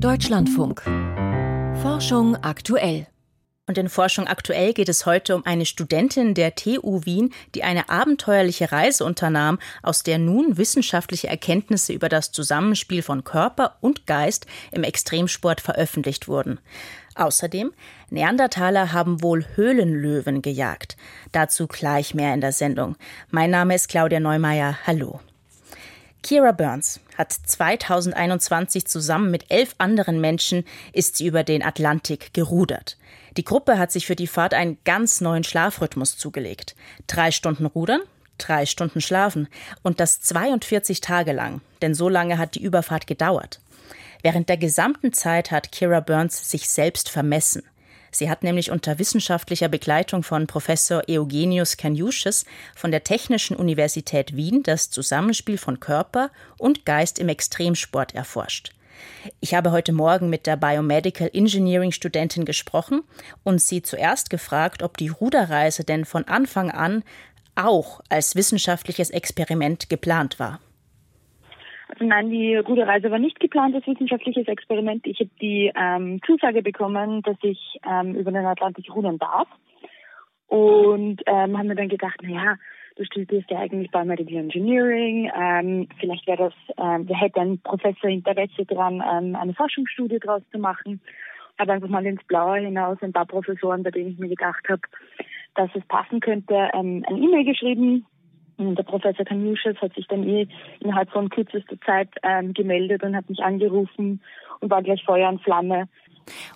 Deutschlandfunk. Forschung aktuell. Und in Forschung aktuell geht es heute um eine Studentin der TU Wien, die eine abenteuerliche Reise unternahm, aus der nun wissenschaftliche Erkenntnisse über das Zusammenspiel von Körper und Geist im Extremsport veröffentlicht wurden. Außerdem, Neandertaler haben wohl Höhlenlöwen gejagt. Dazu gleich mehr in der Sendung. Mein Name ist Claudia Neumeier. Hallo. Kira Burns hat 2021 zusammen mit elf anderen Menschen ist sie über den Atlantik gerudert. Die Gruppe hat sich für die Fahrt einen ganz neuen Schlafrhythmus zugelegt. Drei Stunden rudern, drei Stunden schlafen und das 42 Tage lang, denn so lange hat die Überfahrt gedauert. Während der gesamten Zeit hat Kira Burns sich selbst vermessen. Sie hat nämlich unter wissenschaftlicher Begleitung von Professor Eugenius Kaniuschis von der Technischen Universität Wien das Zusammenspiel von Körper und Geist im Extremsport erforscht. Ich habe heute Morgen mit der Biomedical Engineering Studentin gesprochen und sie zuerst gefragt, ob die Ruderreise denn von Anfang an auch als wissenschaftliches Experiment geplant war. Also nein, die Ruderreise war nicht geplant als wissenschaftliches Experiment. Ich habe die ähm, Zusage bekommen, dass ich ähm, über den Atlantik rudern darf. Und ähm, haben mir dann gedacht, naja, du studierst ja eigentlich Biomedical Engineering, ähm, vielleicht wäre das, ähm, da hätte ein Professor Interesse daran, ähm, eine Forschungsstudie draus zu machen. Habe einfach mal ins Blaue hinaus ein paar Professoren, bei denen ich mir gedacht habe, dass es passen könnte, ähm, ein E-Mail geschrieben, der Professor Kaniuschas hat sich dann eh innerhalb von kürzester Zeit ähm, gemeldet und hat mich angerufen und war gleich Feuer und Flamme.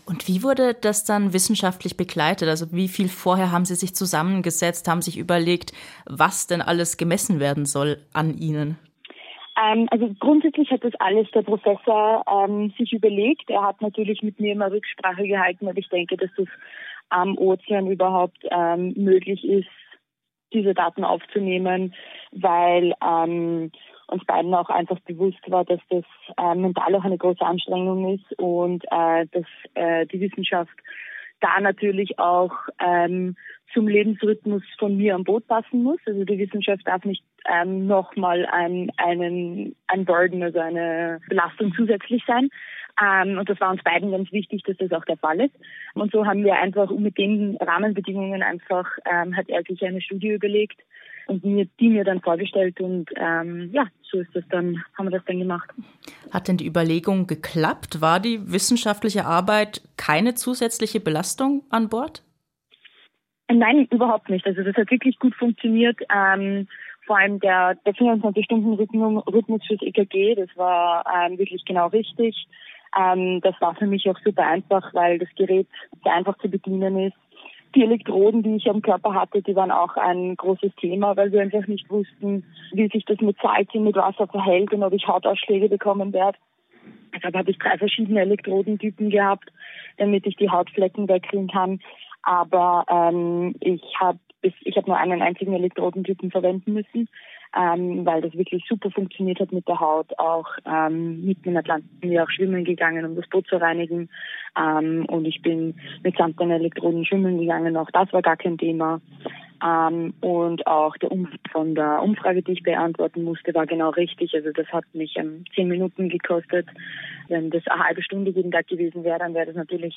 Und wie wurde das dann wissenschaftlich begleitet? Also wie viel vorher haben Sie sich zusammengesetzt, haben sich überlegt, was denn alles gemessen werden soll an Ihnen? Ähm, also grundsätzlich hat das alles der Professor ähm, sich überlegt. Er hat natürlich mit mir immer Rücksprache gehalten, aber ich denke, dass das am Ozean überhaupt ähm, möglich ist, diese Daten aufzunehmen, weil ähm, uns beiden auch einfach bewusst war, dass das äh, mental auch eine große Anstrengung ist und äh, dass äh, die Wissenschaft da natürlich auch ähm, zum Lebensrhythmus von mir am Boot passen muss. Also die Wissenschaft darf nicht ähm, nochmal ein, einen, ein Burden, also eine Belastung zusätzlich sein. Ähm, und das war uns beiden ganz wichtig, dass das auch der Fall ist. Und so haben wir einfach mit den Rahmenbedingungen einfach, ähm, hat er sich eine Studie überlegt und mir, die mir dann vorgestellt und ähm, ja, so ist das dann, haben wir das dann gemacht. Hat denn die Überlegung geklappt? War die wissenschaftliche Arbeit keine zusätzliche Belastung an Bord? Nein, überhaupt nicht. Also das hat wirklich gut funktioniert. Ähm, vor allem der, der 24-Stunden-Rhythmus fürs EKG, das war ähm, wirklich genau richtig. Ähm, das war für mich auch super einfach, weil das Gerät sehr einfach zu bedienen ist. Die Elektroden, die ich am Körper hatte, die waren auch ein großes Thema, weil wir einfach nicht wussten, wie sich das mit Salz und mit Wasser verhält und ob ich Hautausschläge bekommen werde. Deshalb habe ich drei verschiedene Elektrodentypen gehabt, damit ich die Hautflecken wechseln kann. Aber ähm, ich habe ich habe nur einen einzigen Elektrodentypen verwenden müssen ähm, weil das wirklich super funktioniert hat mit der Haut. Auch ähm, mitten im Atlantik bin ich auch schwimmen gegangen, um das Boot zu reinigen. Ähm, und ich bin mit sanften Elektroden schwimmen gegangen. Auch das war gar kein Thema. Ähm, und auch der Umfang von der Umfrage, die ich beantworten musste, war genau richtig. Also das hat mich ähm, zehn Minuten gekostet. Wenn das eine halbe Stunde jeden Tag gewesen wäre, dann wäre das natürlich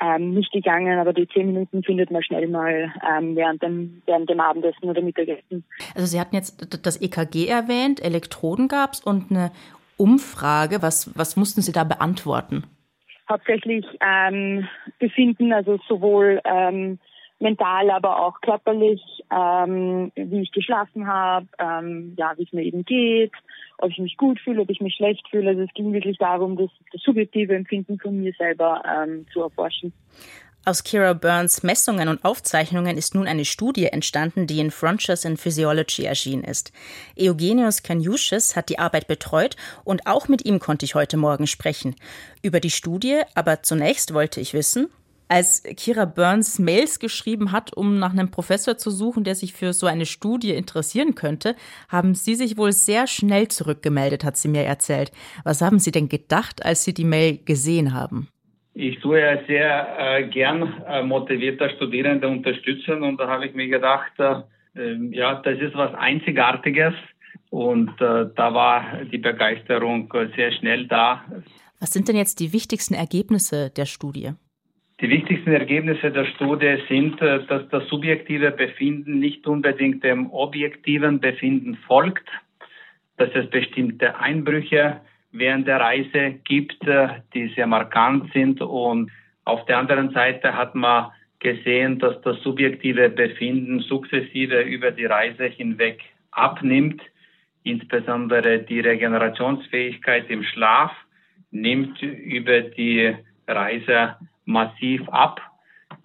ähm, nicht gegangen. Aber die zehn Minuten findet man schnell mal ähm, während, dem, während dem Abendessen oder Mittagessen. Also Sie hatten jetzt das EKG erwähnt, Elektroden gab es und eine Umfrage. Was, was mussten Sie da beantworten? Hauptsächlich ähm, Befinden, also sowohl ähm, mental, aber auch körperlich, ähm, wie ich geschlafen habe, ähm, ja, wie es mir eben geht, ob ich mich gut fühle, ob ich mich schlecht fühle. Also es ging wirklich darum, das, das subjektive Empfinden von mir selber ähm, zu erforschen. Aus Kira Burns Messungen und Aufzeichnungen ist nun eine Studie entstanden, die in Frontiers in Physiology erschienen ist. Eugenius Kaniuschis hat die Arbeit betreut und auch mit ihm konnte ich heute Morgen sprechen. Über die Studie, aber zunächst wollte ich wissen, als Kira Burns Mails geschrieben hat, um nach einem Professor zu suchen, der sich für so eine Studie interessieren könnte, haben Sie sich wohl sehr schnell zurückgemeldet, hat sie mir erzählt. Was haben Sie denn gedacht, als Sie die Mail gesehen haben? Ich tue ja sehr äh, gern äh, motivierter Studierende unterstützen und da habe ich mir gedacht, äh, ähm, ja, das ist was Einzigartiges und äh, da war die Begeisterung sehr schnell da. Was sind denn jetzt die wichtigsten Ergebnisse der Studie? Die wichtigsten Ergebnisse der Studie sind, äh, dass das subjektive Befinden nicht unbedingt dem objektiven Befinden folgt, dass es bestimmte Einbrüche während der Reise gibt, äh, die sehr markant sind. Und auf der anderen Seite hat man gesehen, dass das subjektive Befinden sukzessive über die Reise hinweg abnimmt. Insbesondere die Regenerationsfähigkeit im Schlaf nimmt über die Reise massiv ab,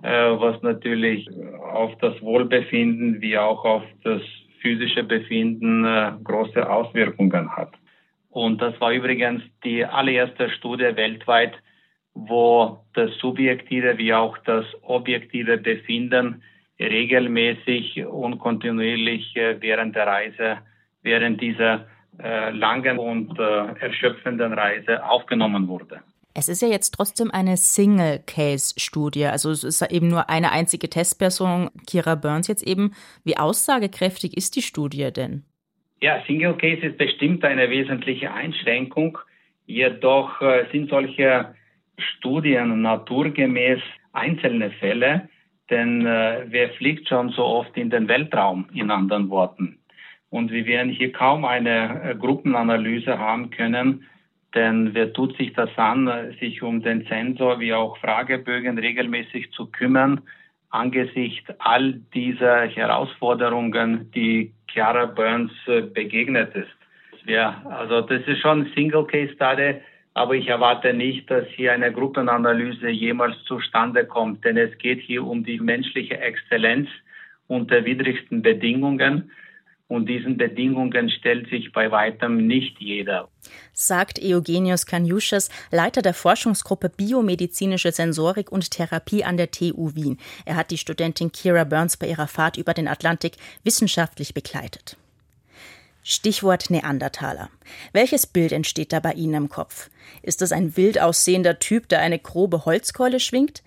äh, was natürlich auf das Wohlbefinden wie auch auf das physische Befinden äh, große Auswirkungen hat. Und das war übrigens die allererste Studie weltweit, wo das subjektive wie auch das objektive Befinden regelmäßig und kontinuierlich äh, während der Reise, während dieser langen und erschöpfenden Reise aufgenommen wurde. Es ist ja jetzt trotzdem eine Single-Case-Studie, also es ist eben nur eine einzige Testperson, Kira Burns jetzt eben. Wie aussagekräftig ist die Studie denn? Ja, Single Case ist bestimmt eine wesentliche Einschränkung. Jedoch äh, sind solche Studien naturgemäß einzelne Fälle, denn äh, wer fliegt schon so oft in den Weltraum, in anderen Worten. Und wir werden hier kaum eine äh, Gruppenanalyse haben können, denn wer tut sich das an, sich um den Sensor wie auch Fragebögen regelmäßig zu kümmern, angesichts all dieser Herausforderungen, die Chiara Burns äh, begegnet ist. Ja, also das ist schon Single Case Study, aber ich erwarte nicht, dass hier eine Gruppenanalyse jemals zustande kommt, denn es geht hier um die menschliche Exzellenz unter widrigsten Bedingungen. Und diesen Bedingungen stellt sich bei weitem nicht jeder. Sagt Eugenius Kanyusches, Leiter der Forschungsgruppe Biomedizinische Sensorik und Therapie an der TU Wien. Er hat die Studentin Kira Burns bei ihrer Fahrt über den Atlantik wissenschaftlich begleitet. Stichwort Neandertaler. Welches Bild entsteht da bei Ihnen im Kopf? Ist es ein wild aussehender Typ, der eine grobe Holzkeule schwingt?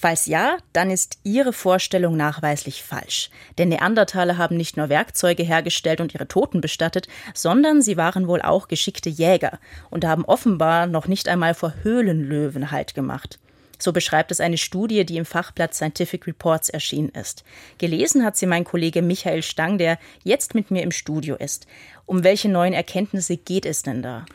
Falls ja, dann ist Ihre Vorstellung nachweislich falsch. Denn Neandertaler haben nicht nur Werkzeuge hergestellt und ihre Toten bestattet, sondern sie waren wohl auch geschickte Jäger und haben offenbar noch nicht einmal vor Höhlenlöwen Halt gemacht. So beschreibt es eine Studie, die im Fachblatt Scientific Reports erschienen ist. Gelesen hat sie mein Kollege Michael Stang, der jetzt mit mir im Studio ist. Um welche neuen Erkenntnisse geht es denn da?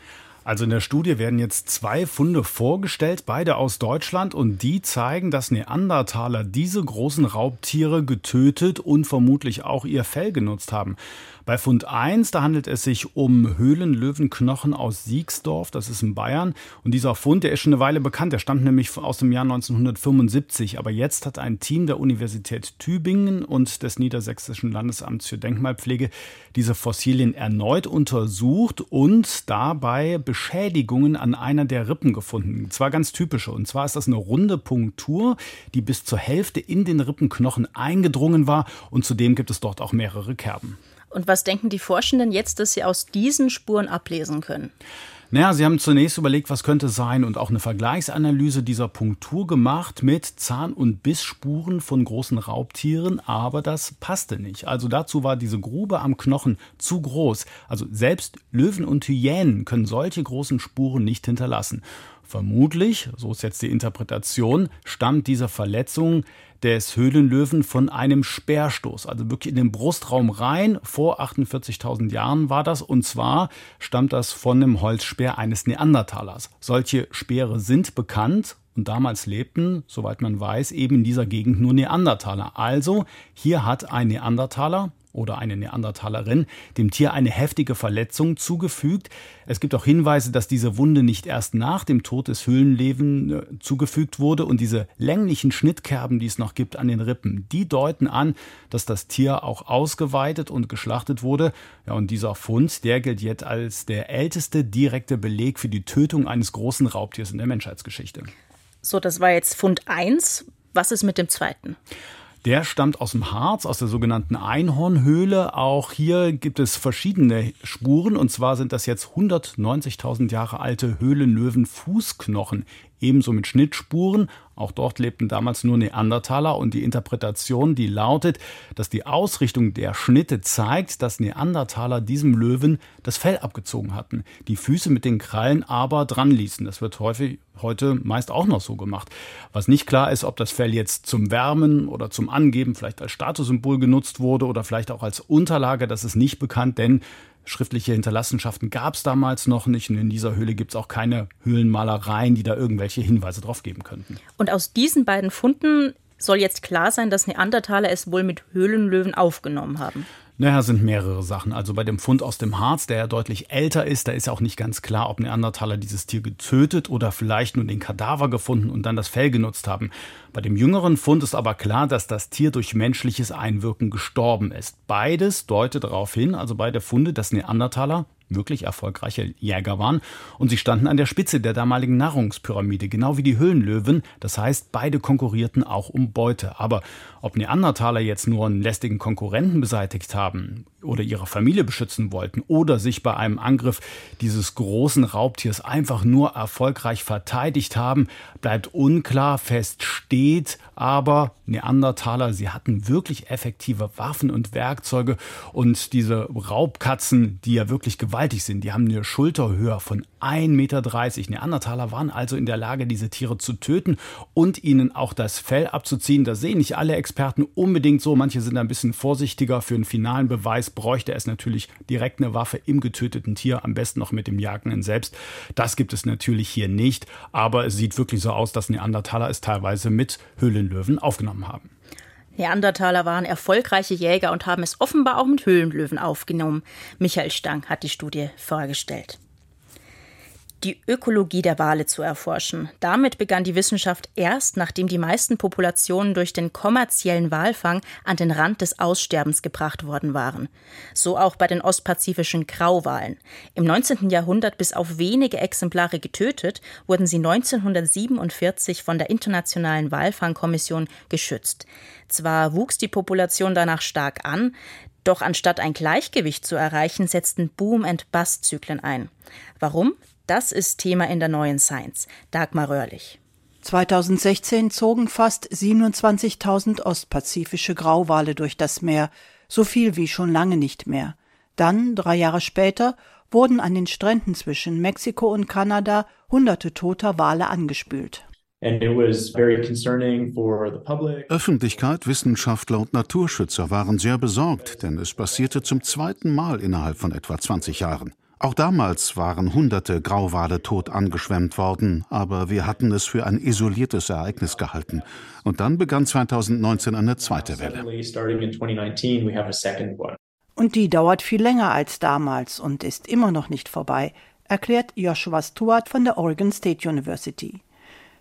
Also in der Studie werden jetzt zwei Funde vorgestellt, beide aus Deutschland, und die zeigen, dass Neandertaler diese großen Raubtiere getötet und vermutlich auch ihr Fell genutzt haben. Bei Fund 1, da handelt es sich um Höhlenlöwenknochen aus Siegsdorf, das ist in Bayern. Und dieser Fund, der ist schon eine Weile bekannt, der stammt nämlich aus dem Jahr 1975. Aber jetzt hat ein Team der Universität Tübingen und des Niedersächsischen Landesamts für Denkmalpflege diese Fossilien erneut untersucht und dabei Beschädigungen an einer der Rippen gefunden. Zwar ganz typische. Und zwar ist das eine runde Punktur, die bis zur Hälfte in den Rippenknochen eingedrungen war. Und zudem gibt es dort auch mehrere Kerben. Und was denken die Forschenden jetzt, dass sie aus diesen Spuren ablesen können? Naja, sie haben zunächst überlegt, was könnte sein und auch eine Vergleichsanalyse dieser Punktur gemacht mit Zahn- und Bissspuren von großen Raubtieren, aber das passte nicht. Also dazu war diese Grube am Knochen zu groß. Also selbst Löwen und Hyänen können solche großen Spuren nicht hinterlassen. Vermutlich, so ist jetzt die Interpretation, stammt diese Verletzung des Höhlenlöwen von einem Speerstoß, also wirklich in den Brustraum rein. Vor 48.000 Jahren war das und zwar stammt das von einem Holzspeer eines Neandertalers. Solche Speere sind bekannt und damals lebten, soweit man weiß, eben in dieser Gegend nur Neandertaler. Also hier hat ein Neandertaler oder eine Neandertalerin dem Tier eine heftige Verletzung zugefügt. Es gibt auch Hinweise, dass diese Wunde nicht erst nach dem Tod des Höhlenleben äh, zugefügt wurde und diese länglichen Schnittkerben, die es noch gibt an den Rippen, die deuten an, dass das Tier auch ausgeweitet und geschlachtet wurde. Ja, und dieser Fund, der gilt jetzt als der älteste direkte Beleg für die Tötung eines großen Raubtiers in der Menschheitsgeschichte. So, das war jetzt Fund 1. Was ist mit dem zweiten? Der stammt aus dem Harz, aus der sogenannten Einhornhöhle. Auch hier gibt es verschiedene Spuren. Und zwar sind das jetzt 190.000 Jahre alte Höhlenlöwen-Fußknochen ebenso mit Schnittspuren. Auch dort lebten damals nur Neandertaler und die Interpretation, die lautet, dass die Ausrichtung der Schnitte zeigt, dass Neandertaler diesem Löwen das Fell abgezogen hatten, die Füße mit den Krallen aber dran ließen. Das wird häufig heute meist auch noch so gemacht. Was nicht klar ist, ob das Fell jetzt zum Wärmen oder zum Angeben, vielleicht als Statussymbol genutzt wurde oder vielleicht auch als Unterlage, das ist nicht bekannt, denn Schriftliche Hinterlassenschaften gab es damals noch nicht und in dieser Höhle gibt es auch keine Höhlenmalereien, die da irgendwelche Hinweise drauf geben könnten. Und aus diesen beiden Funden soll jetzt klar sein, dass Neandertaler es wohl mit Höhlenlöwen aufgenommen haben. Naja, sind mehrere Sachen. Also bei dem Fund aus dem Harz, der ja deutlich älter ist, da ist ja auch nicht ganz klar, ob Neandertaler dieses Tier getötet oder vielleicht nur den Kadaver gefunden und dann das Fell genutzt haben. Bei dem jüngeren Fund ist aber klar, dass das Tier durch menschliches Einwirken gestorben ist. Beides deutet darauf hin, also beide Funde, dass Neandertaler wirklich erfolgreiche Jäger waren und sie standen an der Spitze der damaligen Nahrungspyramide, genau wie die Höhlenlöwen. Das heißt, beide konkurrierten auch um Beute. Aber ob Neandertaler jetzt nur einen lästigen Konkurrenten beseitigt haben oder ihre Familie beschützen wollten oder sich bei einem Angriff dieses großen Raubtiers einfach nur erfolgreich verteidigt haben, bleibt unklar. Fest steht aber, Neandertaler, sie hatten wirklich effektive Waffen und Werkzeuge. Und diese Raubkatzen, die ja wirklich gewaltig sind, die haben eine Schulterhöhe von 1,30 Meter. Neandertaler waren also in der Lage, diese Tiere zu töten und ihnen auch das Fell abzuziehen. Das sehen nicht alle Experten unbedingt so. Manche sind ein bisschen vorsichtiger. Für einen finalen Beweis bräuchte es natürlich direkt eine Waffe im getöteten Tier, am besten noch mit dem Jagenden selbst. Das gibt es natürlich hier nicht, aber es sieht wirklich so aus, dass Neandertaler es teilweise mit Höhlenlöwen aufgenommen haben. Neandertaler waren erfolgreiche Jäger und haben es offenbar auch mit Höhlenlöwen aufgenommen. Michael Stang hat die Studie vorgestellt die Ökologie der Wale zu erforschen. Damit begann die Wissenschaft erst, nachdem die meisten Populationen durch den kommerziellen Walfang an den Rand des Aussterbens gebracht worden waren. So auch bei den ostpazifischen Grauwalen. Im 19. Jahrhundert bis auf wenige Exemplare getötet, wurden sie 1947 von der Internationalen Walfangkommission geschützt. Zwar wuchs die Population danach stark an, doch anstatt ein Gleichgewicht zu erreichen, setzten Boom- and Bust-Zyklen ein. Warum? Das ist Thema in der neuen Science. Dagmar Röhrlich. 2016 zogen fast 27.000 ostpazifische Grauwale durch das Meer, so viel wie schon lange nicht mehr. Dann, drei Jahre später, wurden an den Stränden zwischen Mexiko und Kanada hunderte toter Wale angespült. Öffentlichkeit, Wissenschaftler und Naturschützer waren sehr besorgt, denn es passierte zum zweiten Mal innerhalb von etwa 20 Jahren. Auch damals waren hunderte Grauwale tot angeschwemmt worden, aber wir hatten es für ein isoliertes Ereignis gehalten. Und dann begann 2019 eine zweite Welle. Und die dauert viel länger als damals und ist immer noch nicht vorbei, erklärt Joshua Stewart von der Oregon State University.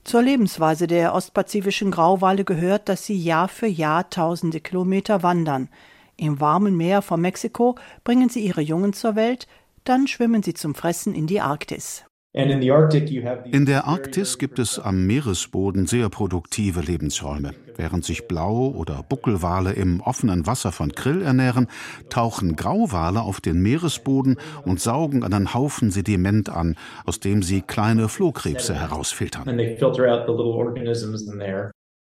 Zur Lebensweise der ostpazifischen Grauwale gehört, dass sie Jahr für Jahr tausende Kilometer wandern. Im warmen Meer von Mexiko bringen sie ihre Jungen zur Welt, dann schwimmen sie zum Fressen in die Arktis. In der Arktis gibt es am Meeresboden sehr produktive Lebensräume. Während sich Blau- oder Buckelwale im offenen Wasser von Krill ernähren, tauchen Grauwale auf den Meeresboden und saugen einen Haufen Sediment an, aus dem sie kleine Flohkrebse herausfiltern.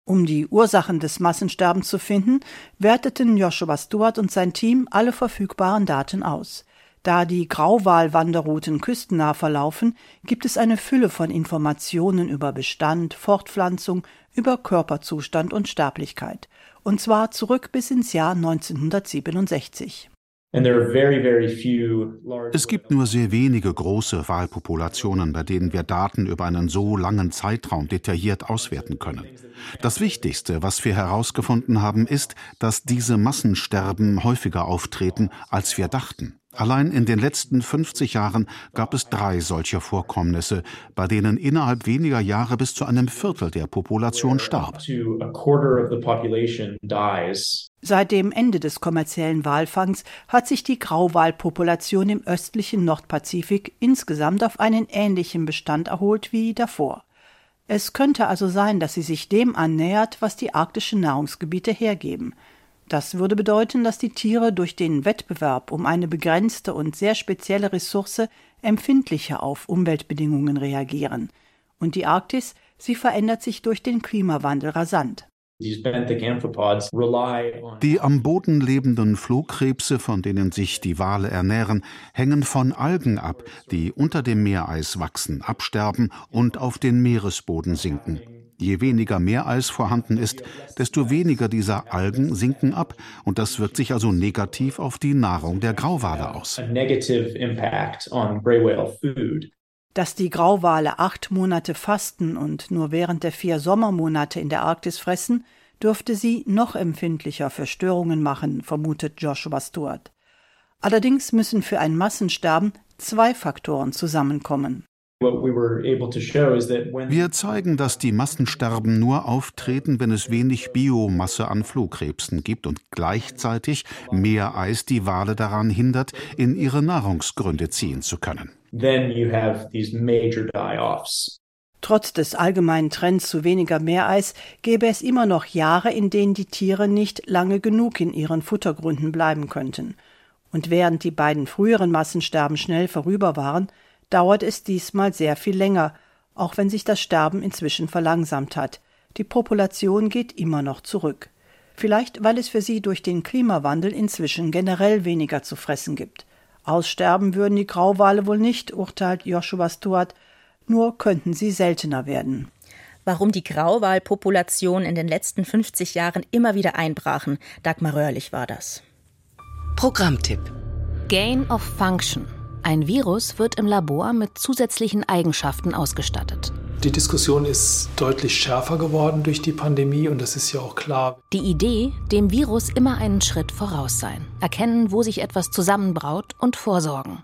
Um die Ursachen des Massensterbens zu finden, werteten Joshua Stewart und sein Team alle verfügbaren Daten aus. Da die Grauwalwanderrouten küstennah verlaufen, gibt es eine Fülle von Informationen über Bestand, Fortpflanzung, über Körperzustand und Sterblichkeit. Und zwar zurück bis ins Jahr 1967. Es gibt nur sehr wenige große Wahlpopulationen, bei denen wir Daten über einen so langen Zeitraum detailliert auswerten können. Das Wichtigste, was wir herausgefunden haben, ist, dass diese Massensterben häufiger auftreten, als wir dachten. Allein in den letzten 50 Jahren gab es drei solcher Vorkommnisse, bei denen innerhalb weniger Jahre bis zu einem Viertel der Population starb. Seit dem Ende des kommerziellen Walfangs hat sich die Grauwalpopulation im östlichen Nordpazifik insgesamt auf einen ähnlichen Bestand erholt wie davor. Es könnte also sein, dass sie sich dem annähert, was die arktischen Nahrungsgebiete hergeben – das würde bedeuten, dass die Tiere durch den Wettbewerb um eine begrenzte und sehr spezielle Ressource empfindlicher auf Umweltbedingungen reagieren. Und die Arktis, sie verändert sich durch den Klimawandel rasant. Die am Boden lebenden Flohkrebse, von denen sich die Wale ernähren, hängen von Algen ab, die unter dem Meereis wachsen, absterben und auf den Meeresboden sinken. Je weniger Meereis vorhanden ist, desto weniger dieser Algen sinken ab und das wirkt sich also negativ auf die Nahrung der Grauwale aus. Dass die Grauwale acht Monate fasten und nur während der vier Sommermonate in der Arktis fressen, dürfte sie noch empfindlicher für Störungen machen, vermutet Joshua Stewart. Allerdings müssen für ein Massensterben zwei Faktoren zusammenkommen. Wir zeigen, dass die Massensterben nur auftreten, wenn es wenig Biomasse an Flohkrebsen gibt und gleichzeitig mehr Eis die Wale daran hindert, in ihre Nahrungsgründe ziehen zu können. Trotz des allgemeinen Trends zu weniger Meereis gäbe es immer noch Jahre, in denen die Tiere nicht lange genug in ihren Futtergründen bleiben könnten. Und während die beiden früheren Massensterben schnell vorüber waren, dauert es diesmal sehr viel länger, auch wenn sich das Sterben inzwischen verlangsamt hat. Die Population geht immer noch zurück. Vielleicht, weil es für sie durch den Klimawandel inzwischen generell weniger zu fressen gibt. Aussterben würden die Grauwale wohl nicht, urteilt Joshua Stuart, nur könnten sie seltener werden. Warum die Grauwalpopulation in den letzten 50 Jahren immer wieder einbrachen, Dagmar Röhrlich war das. Programmtipp Gain of Function ein Virus wird im Labor mit zusätzlichen Eigenschaften ausgestattet. Die Diskussion ist deutlich schärfer geworden durch die Pandemie und das ist ja auch klar. Die Idee, dem Virus immer einen Schritt voraus sein, erkennen, wo sich etwas zusammenbraut und vorsorgen.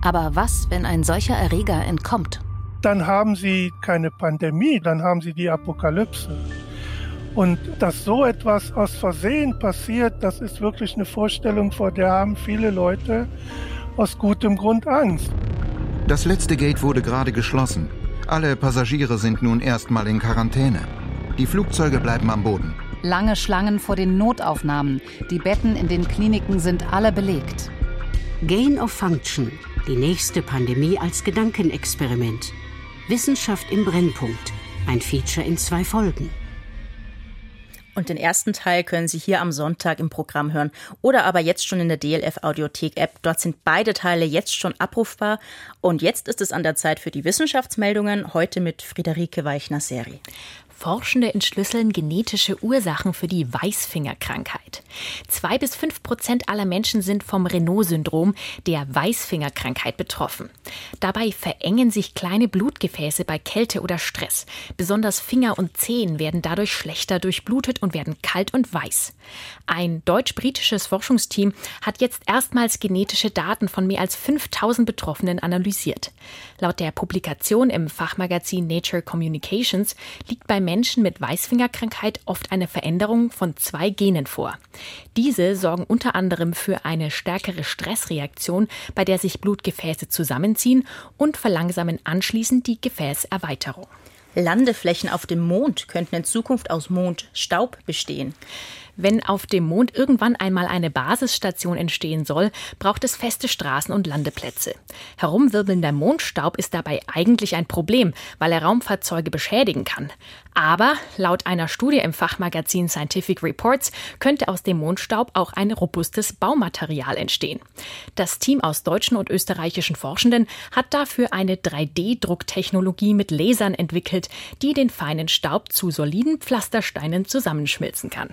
Aber was, wenn ein solcher Erreger entkommt? Dann haben Sie keine Pandemie, dann haben Sie die Apokalypse. Und dass so etwas aus Versehen passiert, das ist wirklich eine Vorstellung, vor der haben viele Leute aus gutem Grund Angst. Das letzte Gate wurde gerade geschlossen. Alle Passagiere sind nun erstmal in Quarantäne. Die Flugzeuge bleiben am Boden. Lange Schlangen vor den Notaufnahmen. Die Betten in den Kliniken sind alle belegt. Gain of Function. Die nächste Pandemie als Gedankenexperiment. Wissenschaft im Brennpunkt. Ein Feature in zwei Folgen. Und den ersten Teil können Sie hier am Sonntag im Programm hören oder aber jetzt schon in der DLF Audiothek App. Dort sind beide Teile jetzt schon abrufbar. Und jetzt ist es an der Zeit für die Wissenschaftsmeldungen, heute mit Friederike Weichner-Seri. Forschende entschlüsseln genetische Ursachen für die Weißfingerkrankheit. Zwei bis fünf Prozent aller Menschen sind vom Renault-Syndrom, der Weißfingerkrankheit, betroffen. Dabei verengen sich kleine Blutgefäße bei Kälte oder Stress. Besonders Finger und Zehen werden dadurch schlechter durchblutet und werden kalt und weiß. Ein deutsch-britisches Forschungsteam hat jetzt erstmals genetische Daten von mehr als 5000 Betroffenen analysiert. Laut der Publikation im Fachmagazin Nature Communications liegt bei Menschen mit Weißfingerkrankheit oft eine Veränderung von zwei Genen vor. Diese sorgen unter anderem für eine stärkere Stressreaktion, bei der sich Blutgefäße zusammenziehen und verlangsamen anschließend die Gefäßerweiterung. Landeflächen auf dem Mond könnten in Zukunft aus Mondstaub bestehen. Wenn auf dem Mond irgendwann einmal eine Basisstation entstehen soll, braucht es feste Straßen und Landeplätze. Herumwirbelnder Mondstaub ist dabei eigentlich ein Problem, weil er Raumfahrzeuge beschädigen kann. Aber laut einer Studie im Fachmagazin Scientific Reports könnte aus dem Mondstaub auch ein robustes Baumaterial entstehen. Das Team aus deutschen und österreichischen Forschenden hat dafür eine 3D-Drucktechnologie mit Lasern entwickelt, die den feinen Staub zu soliden Pflastersteinen zusammenschmilzen kann.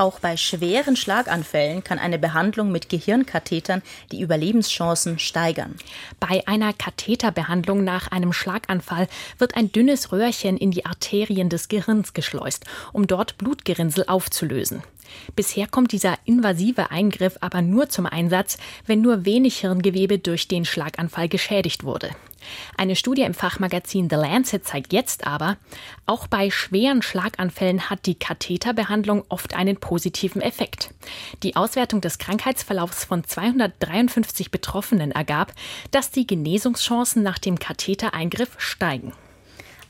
Auch bei schweren Schlaganfällen kann eine Behandlung mit Gehirnkathetern die Überlebenschancen steigern. Bei einer Katheterbehandlung nach einem Schlaganfall wird ein dünnes Röhrchen in die Arterien des Gehirns geschleust, um dort Blutgerinnsel aufzulösen. Bisher kommt dieser invasive Eingriff aber nur zum Einsatz, wenn nur wenig Hirngewebe durch den Schlaganfall geschädigt wurde. Eine Studie im Fachmagazin The Lancet zeigt jetzt aber, auch bei schweren Schlaganfällen hat die Katheterbehandlung oft einen positiven Effekt. Die Auswertung des Krankheitsverlaufs von 253 Betroffenen ergab, dass die Genesungschancen nach dem Kathetereingriff steigen.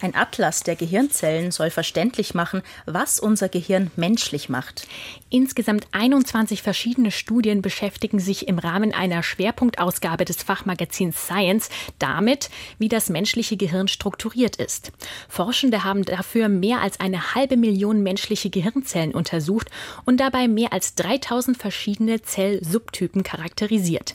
Ein Atlas der Gehirnzellen soll verständlich machen, was unser Gehirn menschlich macht. Insgesamt 21 verschiedene Studien beschäftigen sich im Rahmen einer Schwerpunktausgabe des Fachmagazins Science damit, wie das menschliche Gehirn strukturiert ist. Forschende haben dafür mehr als eine halbe Million menschliche Gehirnzellen untersucht und dabei mehr als 3000 verschiedene Zellsubtypen charakterisiert.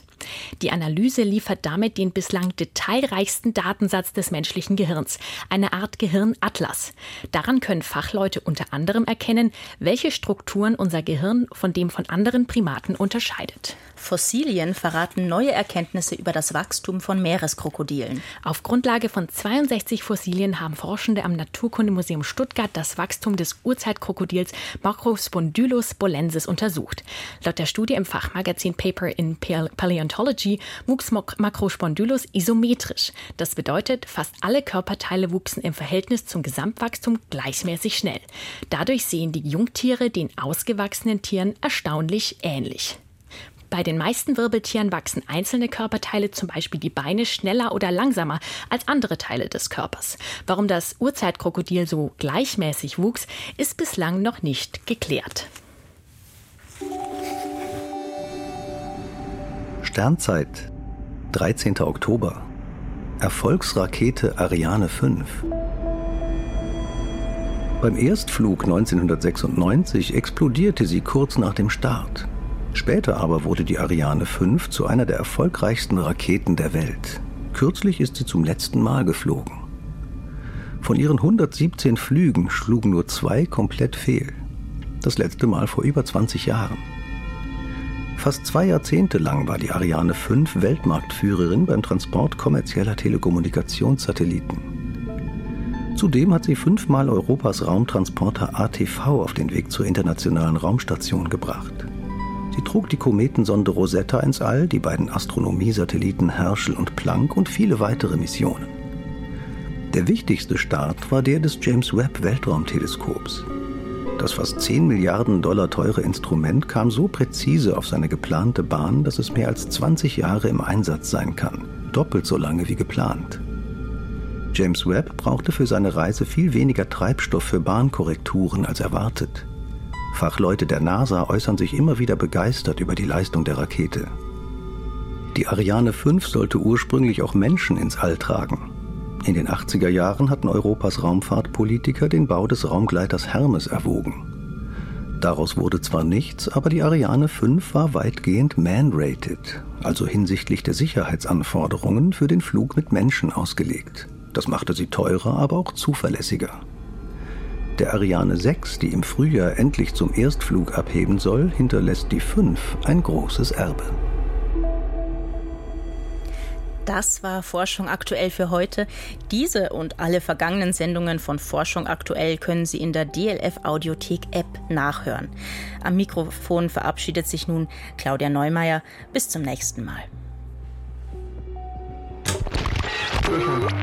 Die Analyse liefert damit den bislang detailreichsten Datensatz des menschlichen Gehirns, eine Art Gehirnatlas. Daran können Fachleute unter anderem erkennen, welche Strukturen unser Gehirn von dem von anderen Primaten unterscheidet. Fossilien verraten neue Erkenntnisse über das Wachstum von Meereskrokodilen. Auf Grundlage von 62 Fossilien haben Forschende am Naturkundemuseum Stuttgart das Wachstum des Urzeitkrokodils Macrospondylus bolensis untersucht. Laut der Studie im Fachmagazin Paper in Paleontology wuchs Macrospondylus isometrisch. Das bedeutet, fast alle Körperteile wuchsen im Verhältnis zum Gesamtwachstum gleichmäßig schnell. Dadurch sehen die Jungtiere den ausgewachsenen Tieren erstaunlich ähnlich. Bei den meisten Wirbeltieren wachsen einzelne Körperteile, zum Beispiel die Beine, schneller oder langsamer als andere Teile des Körpers. Warum das Urzeitkrokodil so gleichmäßig wuchs, ist bislang noch nicht geklärt. Sternzeit, 13. Oktober. Erfolgsrakete Ariane 5. Beim Erstflug 1996 explodierte sie kurz nach dem Start. Später aber wurde die Ariane 5 zu einer der erfolgreichsten Raketen der Welt. Kürzlich ist sie zum letzten Mal geflogen. Von ihren 117 Flügen schlugen nur zwei komplett fehl. Das letzte Mal vor über 20 Jahren. Fast zwei Jahrzehnte lang war die Ariane 5 Weltmarktführerin beim Transport kommerzieller Telekommunikationssatelliten. Zudem hat sie fünfmal Europas Raumtransporter ATV auf den Weg zur internationalen Raumstation gebracht. Sie trug die Kometensonde Rosetta ins All, die beiden Astronomiesatelliten Herschel und Planck und viele weitere Missionen. Der wichtigste Start war der des James Webb Weltraumteleskops. Das fast 10 Milliarden Dollar teure Instrument kam so präzise auf seine geplante Bahn, dass es mehr als 20 Jahre im Einsatz sein kann, doppelt so lange wie geplant. James Webb brauchte für seine Reise viel weniger Treibstoff für Bahnkorrekturen als erwartet. Fachleute der NASA äußern sich immer wieder begeistert über die Leistung der Rakete. Die Ariane 5 sollte ursprünglich auch Menschen ins All tragen. In den 80er Jahren hatten Europas Raumfahrtpolitiker den Bau des Raumgleiters Hermes erwogen. Daraus wurde zwar nichts, aber die Ariane 5 war weitgehend man-rated, also hinsichtlich der Sicherheitsanforderungen für den Flug mit Menschen ausgelegt. Das machte sie teurer, aber auch zuverlässiger. Der Ariane 6, die im Frühjahr endlich zum Erstflug abheben soll, hinterlässt die 5 ein großes Erbe. Das war Forschung aktuell für heute. Diese und alle vergangenen Sendungen von Forschung aktuell können Sie in der DLF Audiothek App nachhören. Am Mikrofon verabschiedet sich nun Claudia Neumeier. Bis zum nächsten Mal.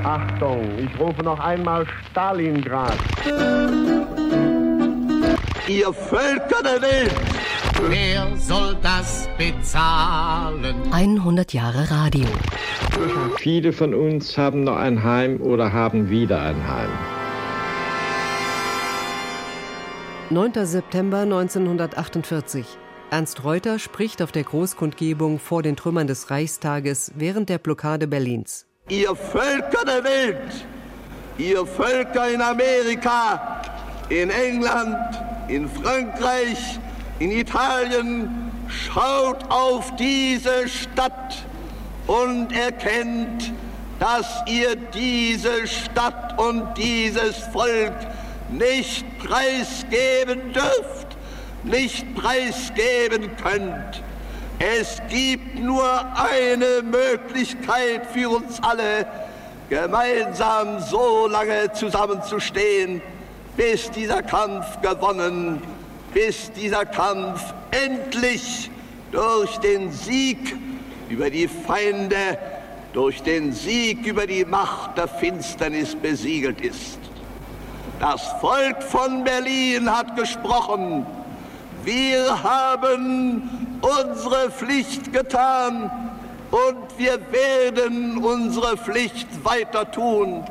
Achtung, ich rufe noch einmal Stalingrad. Ihr Völker der Welt! Wer soll das bezahlen? 100 Jahre Radio. Viele von uns haben noch ein Heim oder haben wieder ein Heim. 9. September 1948. Ernst Reuter spricht auf der Großkundgebung vor den Trümmern des Reichstages während der Blockade Berlins. Ihr Völker der Welt, ihr Völker in Amerika, in England, in Frankreich, in Italien, schaut auf diese Stadt und erkennt, dass ihr diese Stadt und dieses Volk nicht preisgeben dürft, nicht preisgeben könnt. Es gibt nur eine Möglichkeit für uns alle, gemeinsam so lange zusammenzustehen, bis dieser Kampf gewonnen, bis dieser Kampf endlich durch den Sieg über die Feinde, durch den Sieg über die Macht der Finsternis besiegelt ist. Das Volk von Berlin hat gesprochen. Wir haben unsere Pflicht getan und wir werden unsere Pflicht weiter tun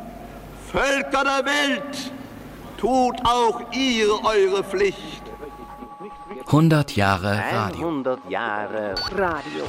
Völker der Welt, tut auch ihr eure Pflicht. 100 Jahre Radio. 100 Jahre Radio.